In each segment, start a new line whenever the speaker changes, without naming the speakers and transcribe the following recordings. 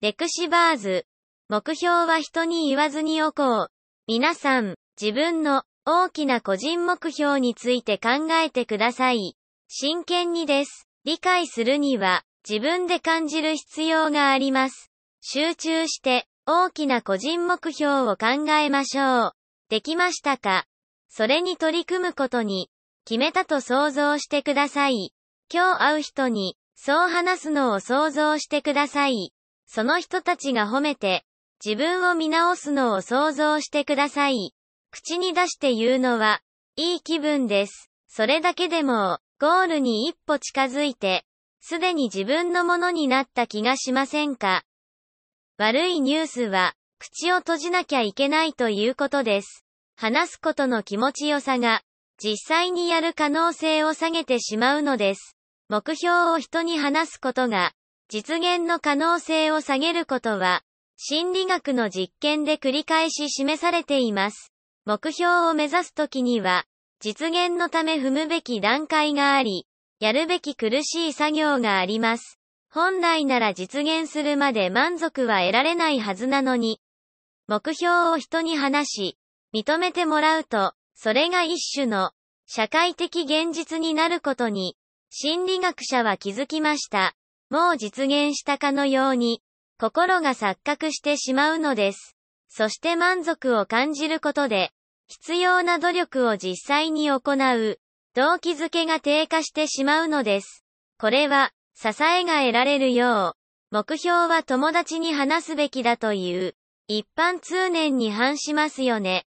レクシバーズ。目標は人に言わずにおこう。皆さん、自分の大きな個人目標について考えてください。真剣にです。理解するには、自分で感じる必要があります。集中して、大きな個人目標を考えましょう。できましたか？それに取り組むことに、決めたと想像してください。今日会う人に、そう話すのを想像してください。その人たちが褒めて、自分を見直すのを想像してください。口に出して言うのは、いい気分です。それだけでも、ゴールに一歩近づいて、すでに自分のものになった気がしませんか悪いニュースは、口を閉じなきゃいけないということです。話すことの気持ちよさが、実際にやる可能性を下げてしまうのです。目標を人に話すことが、実現の可能性を下げることは、心理学の実験で繰り返し示されています。目標を目指すときには、実現のため踏むべき段階があり、やるべき苦しい作業があります。本来なら実現するまで満足は得られないはずなのに、目標を人に話し、認めてもらうと、それが一種の社会的現実になることに、心理学者は気づきました。もう実現したかのように、心が錯覚してしまうのです。そして満足を感じることで、必要な努力を実際に行う、動機づけが低下してしまうのです。これは、支えが得られるよう、目標は友達に話すべきだという、一般通念に反しますよね。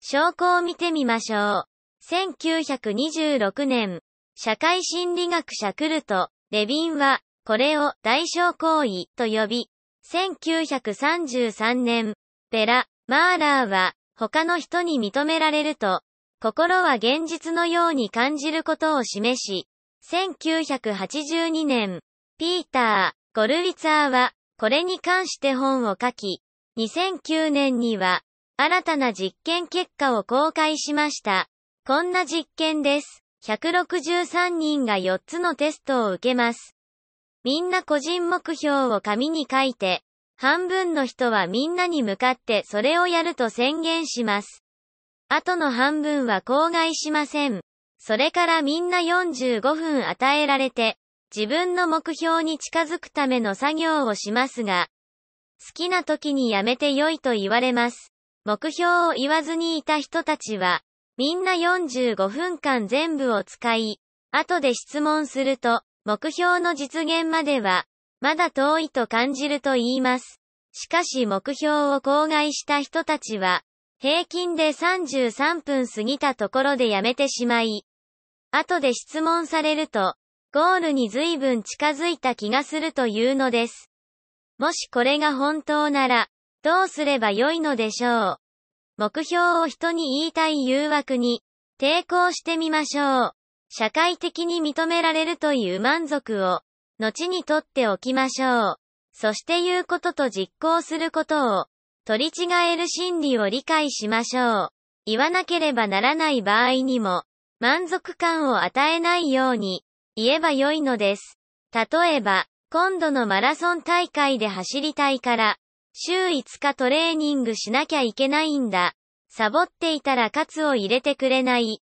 証拠を見てみましょう。1926年、社会心理学者クルト、レビンは、これを代償行為と呼び、1933年、ペラ、マーラーは、他の人に認められると、心は現実のように感じることを示し、1982年、ピーター、ゴルウィツァーは、これに関して本を書き、2009年には、新たな実験結果を公開しました。こんな実験です。163人が4つのテストを受けます。みんな個人目標を紙に書いて、半分の人はみんなに向かってそれをやると宣言します。あとの半分は口外しません。それからみんな45分与えられて、自分の目標に近づくための作業をしますが、好きな時にやめてよいと言われます。目標を言わずにいた人たちは、みんな45分間全部を使い、後で質問すると、目標の実現までは、まだ遠いと感じると言います。しかし目標を口外した人たちは、平均で33分過ぎたところでやめてしまい、後で質問されると、ゴールに随分近づいた気がするというのです。もしこれが本当なら、どうすればよいのでしょう。目標を人に言いたい誘惑に、抵抗してみましょう。社会的に認められるという満足を、後にとっておきましょう。そして言うことと実行することを、取り違える心理を理解しましょう。言わなければならない場合にも、満足感を与えないように、言えばよいのです。例えば、今度のマラソン大会で走りたいから、週5日トレーニングしなきゃいけないんだ。サボっていたらカツを入れてくれない。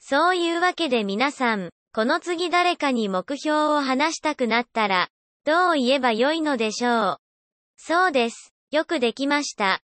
そういうわけで皆さん、この次誰かに目標を話したくなったら、どう言えばよいのでしょう。そうです。よくできました。